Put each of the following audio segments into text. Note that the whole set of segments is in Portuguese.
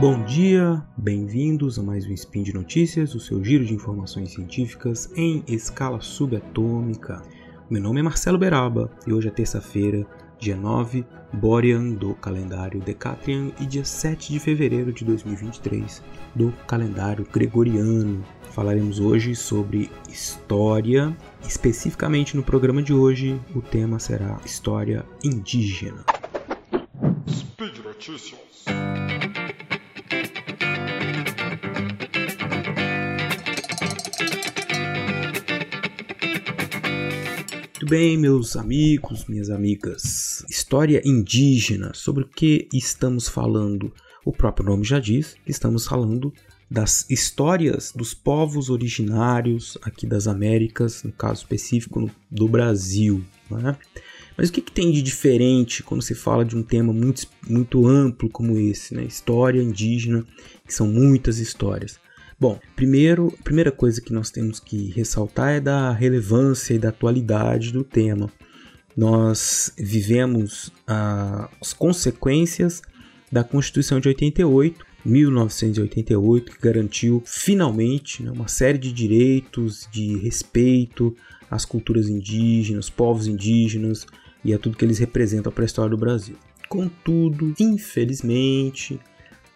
Bom dia, bem-vindos a mais um Spin de Notícias, o seu giro de informações científicas em escala subatômica. Meu nome é Marcelo Beraba e hoje é terça-feira, dia 9 Borean do calendário Decatrian e dia 7 de fevereiro de 2023 do calendário Gregoriano. Falaremos hoje sobre história, especificamente no programa de hoje o tema será história indígena. Speed Notícias. Bem, meus amigos, minhas amigas? História indígena, sobre o que estamos falando? O próprio nome já diz que estamos falando das histórias dos povos originários aqui das Américas, no caso específico do Brasil. Né? Mas o que, que, tem de diferente quando se fala de um tema muito, muito amplo como esse, né? História indígena, que são muitas histórias. Bom, primeiro, a primeira coisa que nós temos que ressaltar é da relevância e da atualidade do tema. Nós vivemos ah, as consequências da Constituição de 88, 1988, que garantiu finalmente né, uma série de direitos de respeito às culturas indígenas, povos indígenas e a tudo que eles representam para a história do Brasil. Contudo, infelizmente,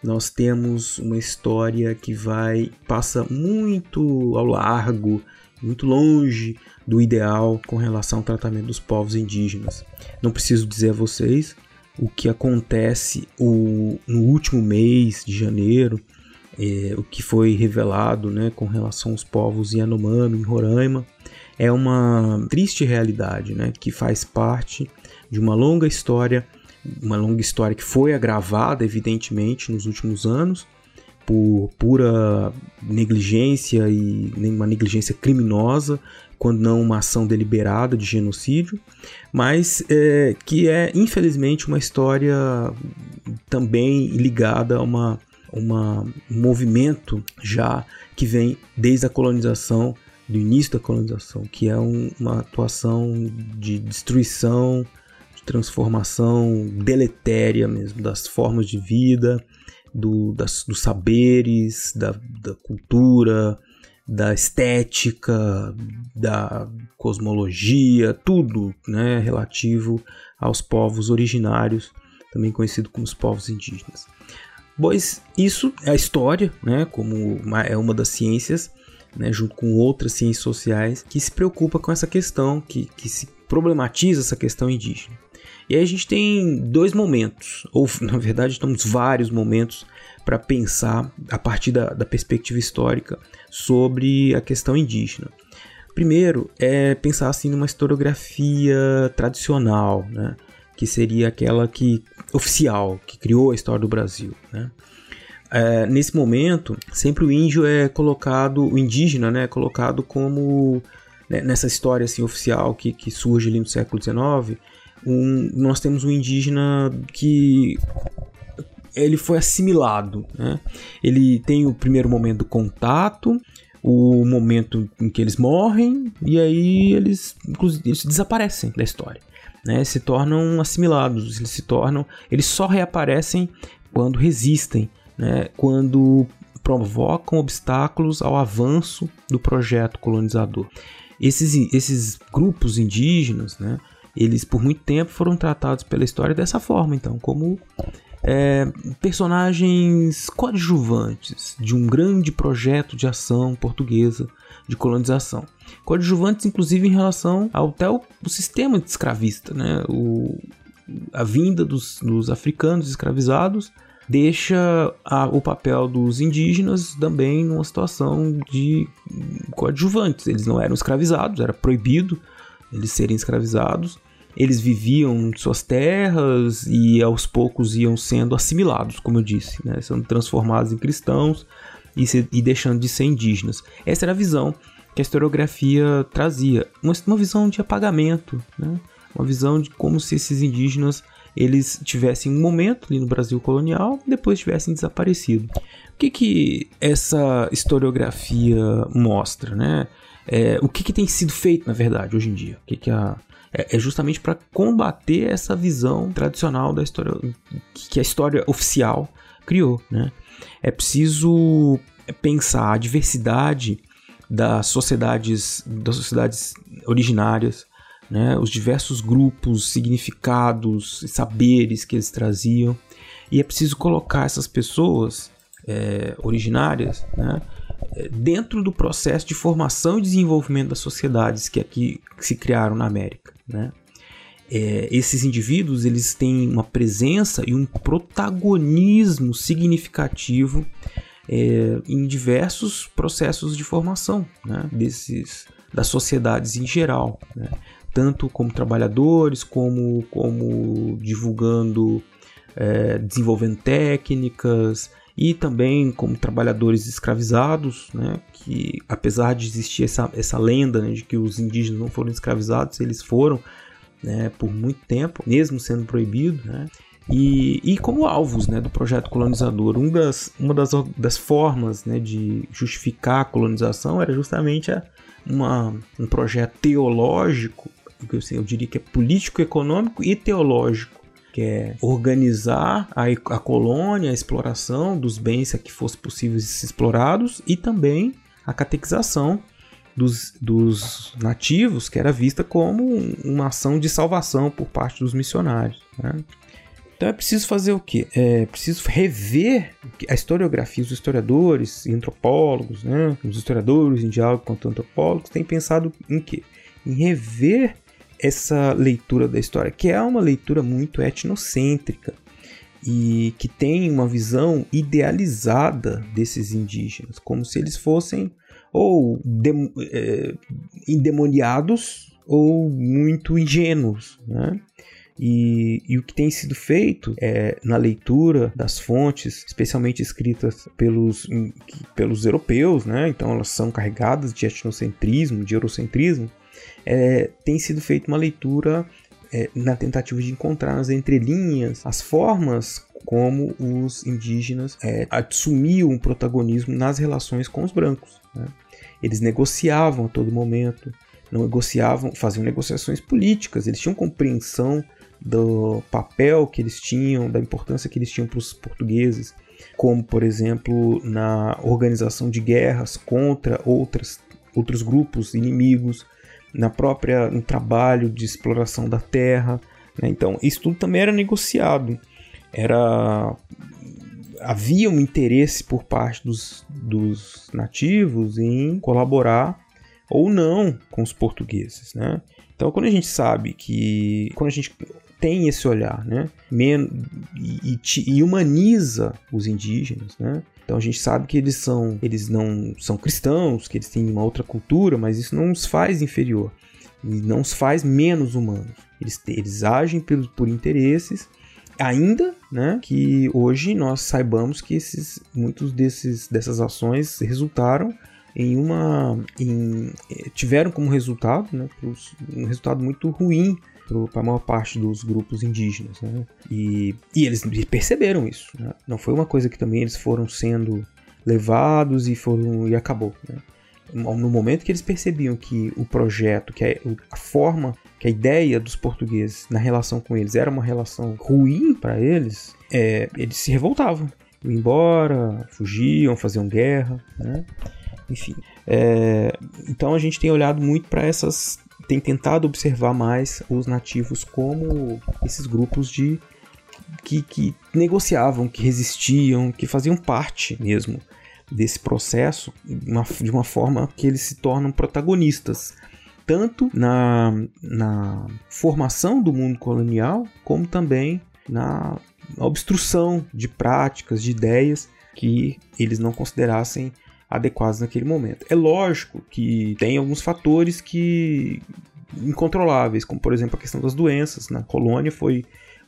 nós temos uma história que vai passa muito ao largo, muito longe do ideal com relação ao tratamento dos povos indígenas. Não preciso dizer a vocês o que acontece o, no último mês de janeiro, é, o que foi revelado né, com relação aos povos Yanomami, em Roraima, é uma triste realidade né, que faz parte de uma longa história uma longa história que foi agravada, evidentemente, nos últimos anos, por pura negligência e uma negligência criminosa, quando não uma ação deliberada de genocídio, mas é, que é infelizmente uma história também ligada a uma, uma, um movimento já que vem desde a colonização, do início da colonização, que é um, uma atuação de destruição transformação deletéria mesmo das formas de vida, do, das, dos saberes, da, da cultura, da estética, da cosmologia, tudo né, relativo aos povos originários, também conhecido como os povos indígenas. Pois isso é a história, né, como uma, é uma das ciências, né, junto com outras ciências sociais, que se preocupa com essa questão, que, que se problematiza essa questão indígena. E aí a gente tem dois momentos, ou na verdade temos vários momentos para pensar a partir da, da perspectiva histórica sobre a questão indígena. Primeiro é pensar assim numa historiografia tradicional, né? que seria aquela que oficial, que criou a história do Brasil. Né? É, nesse momento, sempre o índio é colocado, o indígena né, é colocado como né, nessa história assim oficial que, que surge ali no século XIX, um, nós temos um indígena que ele foi assimilado. Né? Ele tem o primeiro momento do contato, o momento em que eles morrem, e aí eles, eles desaparecem da história. Né? Se tornam assimilados, eles se tornam. Eles só reaparecem quando resistem, né? quando provocam obstáculos ao avanço do projeto colonizador. Esses, esses grupos indígenas, né? Eles por muito tempo foram tratados pela história dessa forma, então, como é, personagens coadjuvantes de um grande projeto de ação portuguesa de colonização. Coadjuvantes, inclusive, em relação ao, até o, o sistema escravista, né? O, a vinda dos, dos africanos escravizados deixa a, o papel dos indígenas também numa situação de coadjuvantes. Eles não eram escravizados, era proibido eles serem escravizados. Eles viviam em suas terras e aos poucos iam sendo assimilados, como eu disse, né? sendo transformados em cristãos e, se, e deixando de ser indígenas. Essa era a visão que a historiografia trazia, uma, uma visão de apagamento, né? uma visão de como se esses indígenas eles tivessem um momento ali no Brasil colonial depois tivessem desaparecido. O que, que essa historiografia mostra, né? É, o que, que, tem sido feito, na verdade, hoje em dia? O que, que a, é, é justamente para combater essa visão tradicional da história, que a história oficial criou. Né? É preciso pensar a diversidade das sociedades, das sociedades originárias, né? os diversos grupos, significados, saberes que eles traziam. E é preciso colocar essas pessoas é, originárias né? Dentro do processo de formação e desenvolvimento das sociedades que aqui se criaram na América. Né? É, esses indivíduos eles têm uma presença e um protagonismo significativo é, em diversos processos de formação né, desses, das sociedades em geral, né, tanto como trabalhadores, como, como divulgando, é, desenvolvendo técnicas, e também como trabalhadores escravizados, né, que apesar de existir essa, essa lenda né, de que os indígenas não foram escravizados, eles foram né, por muito tempo, mesmo sendo proibido, né, e, e como alvos né, do projeto colonizador. Um das, uma das, das formas né, de justificar a colonização era justamente a, uma, um projeto teológico, eu, eu diria que é político-econômico e teológico que é organizar a, a colônia, a exploração dos bens que fosse possível ser explorados e também a catequização dos, dos, nativos, que era vista como uma ação de salvação por parte dos missionários. Né? Então é preciso fazer o quê? É preciso rever a historiografia. Os historiadores antropólogos, né? os historiadores em diálogo com antropólogos, têm pensado em quê? Em rever essa leitura da história, que é uma leitura muito etnocêntrica e que tem uma visão idealizada desses indígenas, como se eles fossem ou é, endemoniados ou muito ingênuos, né? E, e, o que tem sido feito é, na leitura das fontes, especialmente escritas pelos, pelos europeus, né? então elas são carregadas de etnocentrismo, de eurocentrismo, é, tem sido feita uma leitura é, na tentativa de encontrar nas entrelinhas as formas como os indígenas é, assumiam um protagonismo nas relações com os brancos. Né? Eles negociavam a todo momento, negociavam, faziam negociações políticas, eles tinham compreensão do papel que eles tinham, da importância que eles tinham para os portugueses, como por exemplo na organização de guerras contra outras, outros grupos inimigos, na própria no trabalho de exploração da terra. Né? Então, isso tudo também era negociado. Era havia um interesse por parte dos, dos nativos em colaborar ou não com os portugueses, né? Então, quando a gente sabe que quando a gente tem esse olhar, né, e, e, humaniza os indígenas, né? Então a gente sabe que eles são, eles não são cristãos, que eles têm uma outra cultura, mas isso não os faz inferior e não os faz menos humanos. Eles, eles agem por, por interesses, ainda, né, que hoje nós saibamos que esses, muitos desses dessas ações resultaram em uma, em, eh, tiveram como resultado, né, um resultado muito ruim para a maior parte dos grupos indígenas. Né? E, e eles perceberam isso. Né? Não foi uma coisa que também eles foram sendo levados e foram e acabou. Né? No momento que eles percebiam que o projeto, que a, forma, que a ideia dos portugueses na relação com eles era uma relação ruim para eles, é, eles se revoltavam. Iam embora, fugiam, faziam guerra, né? enfim. É, então a gente tem olhado muito para essas tem tentado observar mais os nativos como esses grupos de que, que negociavam, que resistiam, que faziam parte mesmo desse processo uma, de uma forma que eles se tornam protagonistas tanto na, na formação do mundo colonial como também na obstrução de práticas, de ideias que eles não considerassem adequados naquele momento. É lógico que tem alguns fatores que incontroláveis, como por exemplo a questão das doenças. Na colônia foi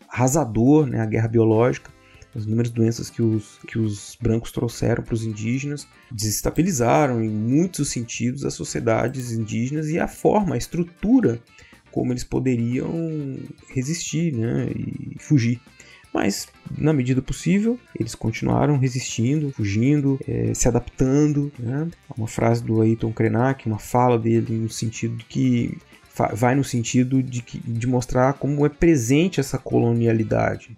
arrasador, né, a guerra biológica, as inúmeras doenças que os, que os brancos trouxeram para os indígenas desestabilizaram em muitos sentidos as sociedades indígenas e a forma, a estrutura como eles poderiam resistir né, e fugir. Mas, na medida possível, eles continuaram resistindo, fugindo, é, se adaptando. Né? Uma frase do Ayrton Krenak, uma fala dele no sentido que vai no sentido de, que, de mostrar como é presente essa colonialidade.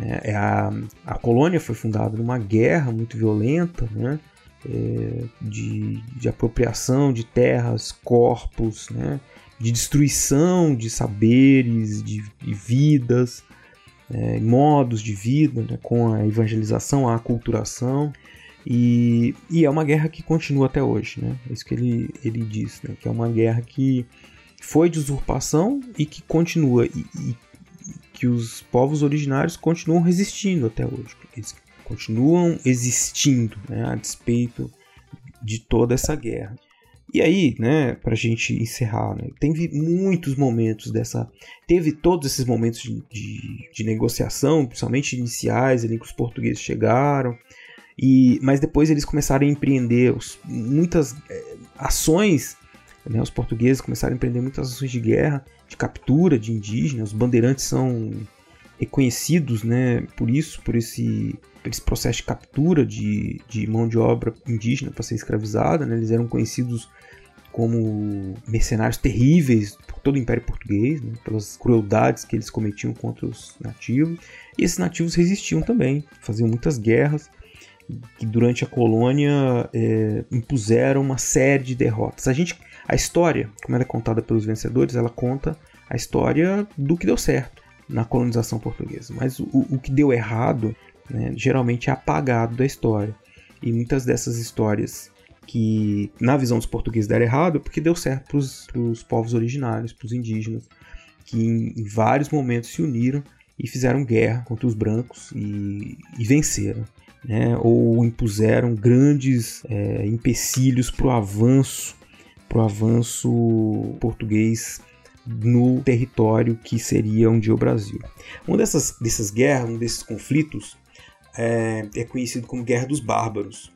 É, é, a, a colônia foi fundada numa guerra muito violenta, né? É, de, de apropriação de terras, corpos, né? de destruição de saberes, de, de vidas, é, modos de vida, né? com a evangelização, a aculturação. E, e, é uma guerra que continua até hoje, né? É isso que ele, ele diz, né? Que é uma guerra que foi de usurpação e que continua. E, e que os povos originários continuam resistindo até hoje. Eles continuam existindo, né? A despeito de toda essa guerra. E aí, né, pra gente encerrar, né, teve muitos momentos dessa. Teve todos esses momentos de, de, de negociação, principalmente iniciais, ali que os portugueses chegaram. E, mas depois eles começaram a empreender os, muitas é, ações. Né, os portugueses começaram a empreender muitas ações de guerra, de captura de indígenas. Os bandeirantes são reconhecidos né, por isso, por esse, esse processo de captura de, de mão de obra indígena para ser escravizada. Né, eles eram conhecidos como mercenários terríveis por todo o Império Português, né, pelas crueldades que eles cometiam contra os nativos. E esses nativos resistiam também, faziam muitas guerras que durante a colônia é, impuseram uma série de derrotas. A gente, a história, como ela é contada pelos vencedores, ela conta a história do que deu certo na colonização portuguesa. Mas o, o que deu errado, né, geralmente é apagado da história. E muitas dessas histórias que, na visão dos portugueses, deram errado, é porque deu certo para os povos originários, para os indígenas, que em, em, vários momentos se uniram e fizeram guerra contra os brancos e, e venceram né, ou impuseram grandes é, empecilhos para o avanço, pro avanço português no território que seria um dia o Brasil. Uma dessas, dessas guerras, um desses conflitos, é, é conhecido como Guerra dos Bárbaros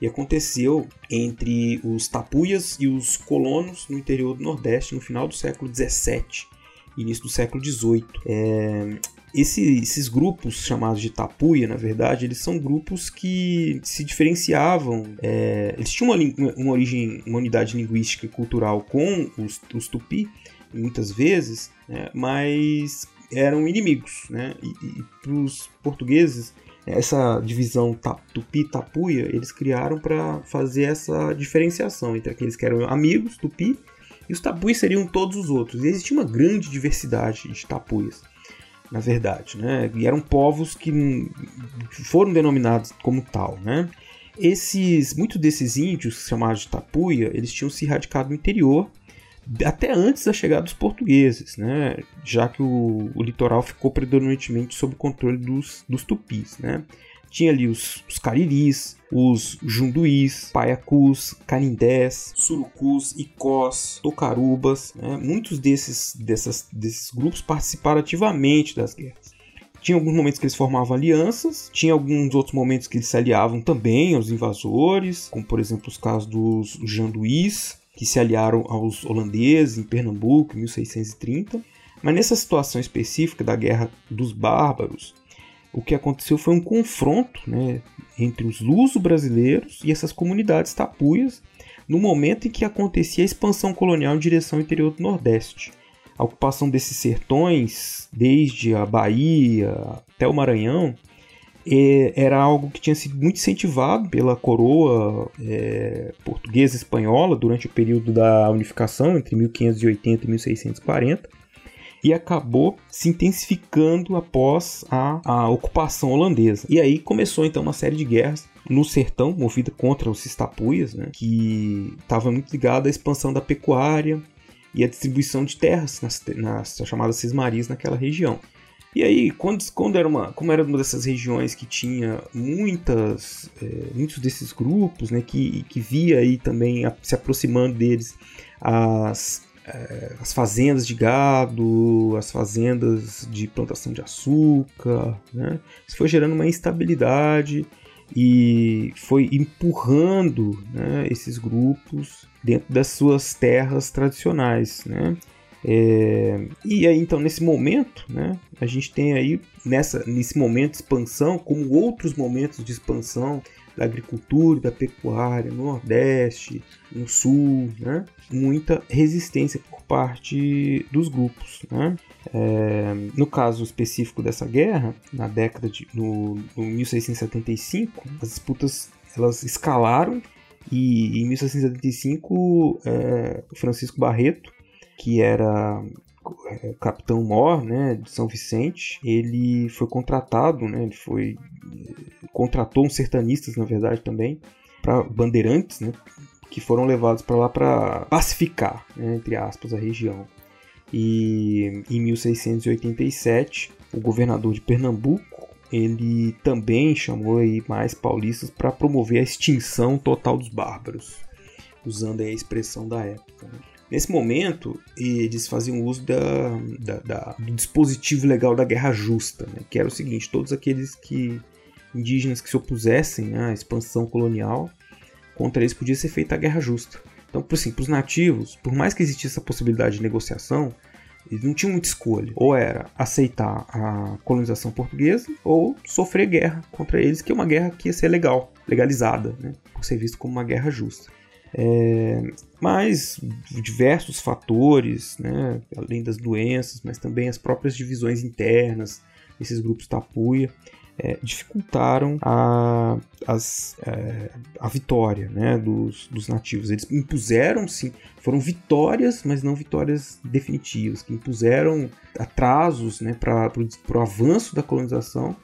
e aconteceu entre os tapuias e os colonos no interior do Nordeste no final do século XVII início do século XVIII. É, esse, esses grupos chamados de tapuia, na verdade, eles são grupos que se diferenciavam. É, eles tinham uma, uma, origem, uma unidade linguística e cultural com os, os tupi, muitas vezes, né, mas eram inimigos. Né? E, e para os portugueses, essa divisão tupi-tapuia, eles criaram para fazer essa diferenciação entre aqueles que eram amigos, tupi, e os tapuis seriam todos os outros. E existia uma grande diversidade de tapuias na verdade, né? E eram povos que foram denominados como tal, né? Esses, muitos desses índios chamados de tapuia, eles tinham se radicado no interior até antes da chegada dos portugueses, né? Já que o, o litoral ficou predominantemente sob o controle dos, dos tupis, né? Tinha ali os, os cariris, os junduís, paiacus, canindés, surucus, icós, tocarubas. Né? Muitos desses, dessas, desses grupos participaram ativamente das guerras. Tinha alguns momentos que eles formavam alianças, tinha alguns outros momentos que eles se aliavam também aos invasores, como por exemplo os casos dos janduís, que se aliaram aos holandeses em Pernambuco em 1630. Mas nessa situação específica da Guerra dos Bárbaros, o que aconteceu foi um confronto né, entre os luso-brasileiros e essas comunidades tapuias no momento em que acontecia a expansão colonial em direção ao interior do Nordeste. A ocupação desses sertões, desde a Bahia até o Maranhão, é, era algo que tinha sido muito incentivado pela coroa é, portuguesa espanhola durante o período da unificação entre 1580 e 1640 e acabou se intensificando após a, a ocupação holandesa. E aí começou então uma série de guerras no sertão, movida contra os Tapuias, né, que estava muito ligado à expansão da pecuária e à distribuição de terras nas, nas chamadas cismarias naquela região. E aí, quando, quando era uma, como era uma dessas regiões que tinha muitas, é, muitos desses grupos, né, que, que via aí também a, se aproximando deles as é, as fazendas de gado, as fazendas de plantação de açúcar, né? Isso foi gerando uma instabilidade e foi empurrando né, esses grupos dentro das suas terras tradicionais, né? É, e aí então nesse momento, né, a gente tem aí nessa nesse momento de expansão, como outros momentos de expansão da agricultura, da pecuária, no Nordeste, no Sul, né? muita resistência por parte dos grupos. Né? É, no caso específico dessa guerra, na década de no, no 1675, as disputas elas escalaram e em 1675 é, Francisco Barreto, que era é, capitão mor né, de São Vicente, ele foi contratado, né, ele foi contratou uns sertanistas na verdade também para bandeirantes, né, que foram levados para lá para pacificar, né, entre aspas, a região. E em 1687, o governador de Pernambuco ele também chamou aí mais paulistas para promover a extinção total dos bárbaros, usando a expressão da época. Né? Nesse momento, eles faziam uso da, da, da, do dispositivo legal da guerra justa, né? que era o seguinte: todos aqueles que indígenas que se opusessem né, à expansão colonial, contra eles podia ser feita a guerra justa. Então, assim, para os nativos, por mais que existisse essa possibilidade de negociação, eles não tinham muita escolha. Ou era aceitar a colonização portuguesa ou sofrer guerra contra eles, que é uma guerra que ia ser legal, legalizada, né, por ser visto como uma guerra justa. É, mas diversos fatores, né, além das doenças, mas também as próprias divisões internas desses grupos tapuia, é, dificultaram a, as, é, a vitória né, dos, dos nativos. Eles impuseram, sim, foram vitórias, mas não vitórias definitivas, que impuseram atrasos né, para o avanço da colonização,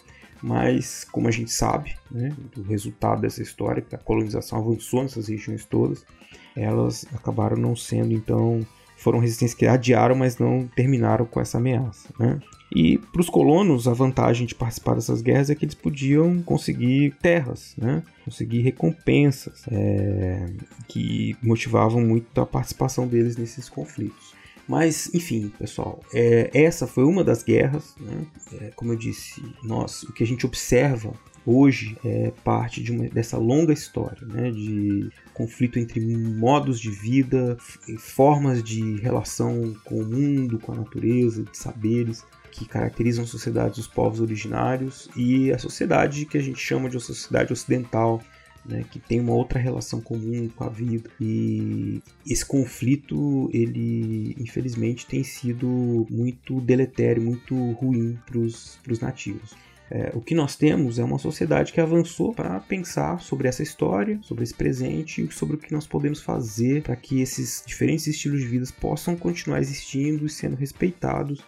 mas como a gente sabe, né, do resultado dessa história, que a colonização avançou nessas regiões todas, elas acabaram não sendo então foram resistências que adiaram, mas não terminaram com essa ameaça. Né? E para os colonos, a vantagem de participar dessas guerras é que eles podiam conseguir terras, né? conseguir recompensas, é, que motivavam muito a participação deles nesses conflitos. Mas, enfim, pessoal, é, essa foi uma das guerras. Né? É, como eu disse, nós, o que a gente observa hoje é parte de uma, dessa longa história né, de conflito entre modos de vida, formas de relação com o mundo, com a natureza, de saberes que caracterizam a sociedade dos povos originários e a sociedade que a gente chama de sociedade ocidental, né, que tem uma outra relação comum com a vida. E esse conflito, ele infelizmente tem sido muito deletério, muito ruim para os nativos. É, o que nós temos é uma sociedade que avançou para pensar sobre essa história, sobre esse presente e sobre o que nós podemos fazer para que esses diferentes estilos de vida possam continuar existindo e sendo respeitados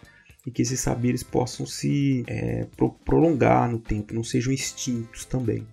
e que esses saberes possam se é, pro prolongar no tempo, não sejam extintos também.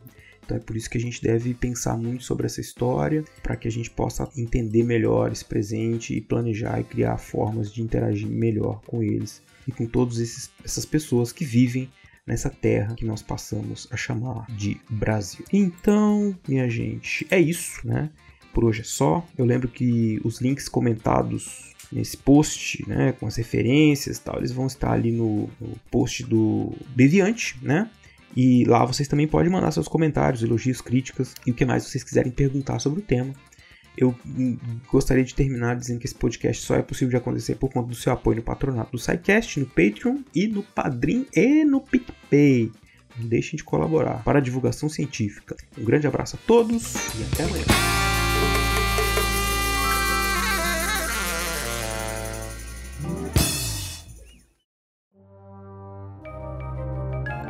Então é por isso que a gente deve pensar muito sobre essa história, para que a gente possa entender melhor esse presente e planejar e criar formas de interagir melhor com eles e com todas essas pessoas que vivem nessa terra que nós passamos a chamar de Brasil. Então, minha gente, é isso, né? Por hoje é só. Eu lembro que os links comentados nesse post, né, com as referências e tal, eles vão estar ali no, no post do Deviante, né? E lá vocês também podem mandar seus comentários, elogios, críticas e o que mais vocês quiserem perguntar sobre o tema. Eu gostaria de terminar dizendo que esse podcast só é possível de acontecer por conta do seu apoio no patronato do SciCast, no Patreon e no Padrim e no PicPay. Não deixem de colaborar para a divulgação científica. Um grande abraço a todos e até amanhã.